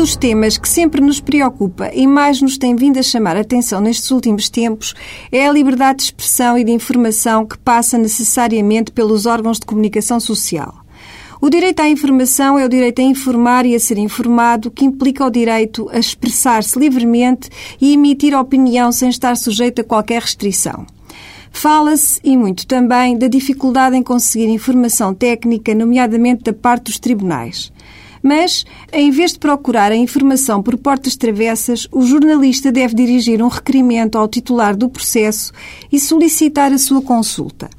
dos temas que sempre nos preocupa e mais nos tem vindo a chamar a atenção nestes últimos tempos é a liberdade de expressão e de informação que passa necessariamente pelos órgãos de comunicação social. O direito à informação é o direito a informar e a ser informado, que implica o direito a expressar-se livremente e emitir opinião sem estar sujeito a qualquer restrição. Fala-se, e muito também, da dificuldade em conseguir informação técnica, nomeadamente da parte dos tribunais. Mas, em vez de procurar a informação por portas travessas, o jornalista deve dirigir um requerimento ao titular do processo e solicitar a sua consulta.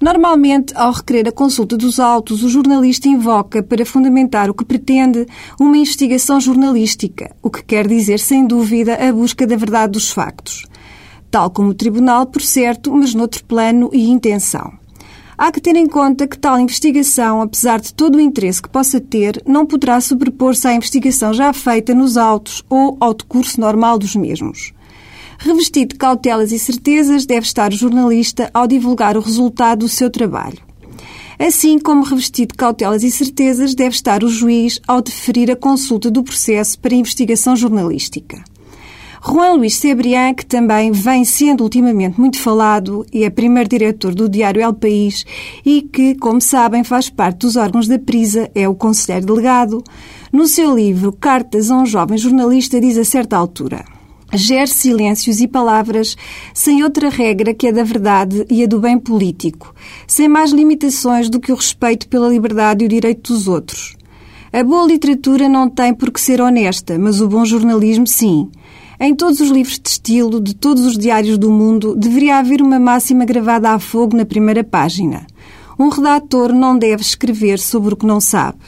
Normalmente, ao requerer a consulta dos autos, o jornalista invoca, para fundamentar o que pretende, uma investigação jornalística, o que quer dizer, sem dúvida, a busca da verdade dos factos. Tal como o tribunal, por certo, mas noutro plano e intenção. Há que ter em conta que tal investigação, apesar de todo o interesse que possa ter, não poderá sobrepor-se à investigação já feita nos autos ou ao decurso normal dos mesmos. Revestido de cautelas e certezas, deve estar o jornalista ao divulgar o resultado do seu trabalho. Assim como revestido de cautelas e certezas, deve estar o juiz ao deferir a consulta do processo para investigação jornalística. Juan Luís Cebrián, que também vem sendo ultimamente muito falado e é primeiro diretor do diário El País e que, como sabem, faz parte dos órgãos da Prisa, é o conselheiro delegado, no seu livro Cartas a um Jovem Jornalista diz a certa altura gere silêncios e palavras sem outra regra que a da verdade e a do bem político, sem mais limitações do que o respeito pela liberdade e o direito dos outros. A boa literatura não tem por que ser honesta, mas o bom jornalismo sim. Em todos os livros de estilo de todos os diários do mundo deveria haver uma máxima gravada a fogo na primeira página. Um redator não deve escrever sobre o que não sabe.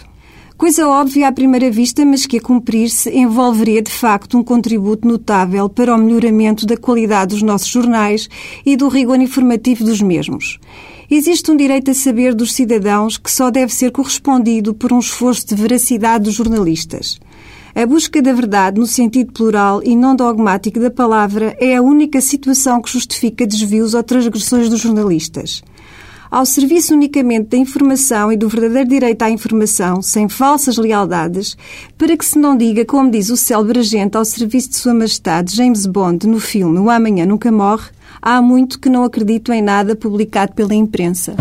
Coisa óbvia à primeira vista, mas que a cumprir-se envolveria de facto um contributo notável para o melhoramento da qualidade dos nossos jornais e do rigor informativo dos mesmos. Existe um direito a saber dos cidadãos que só deve ser correspondido por um esforço de veracidade dos jornalistas. A busca da verdade no sentido plural e não dogmático da palavra é a única situação que justifica desvios ou transgressões dos jornalistas. Ao serviço unicamente da informação e do verdadeiro direito à informação, sem falsas lealdades, para que se não diga, como diz o célebre agente ao serviço de Sua Majestade James Bond no filme O Amanhã Nunca Morre, há muito que não acredito em nada publicado pela imprensa.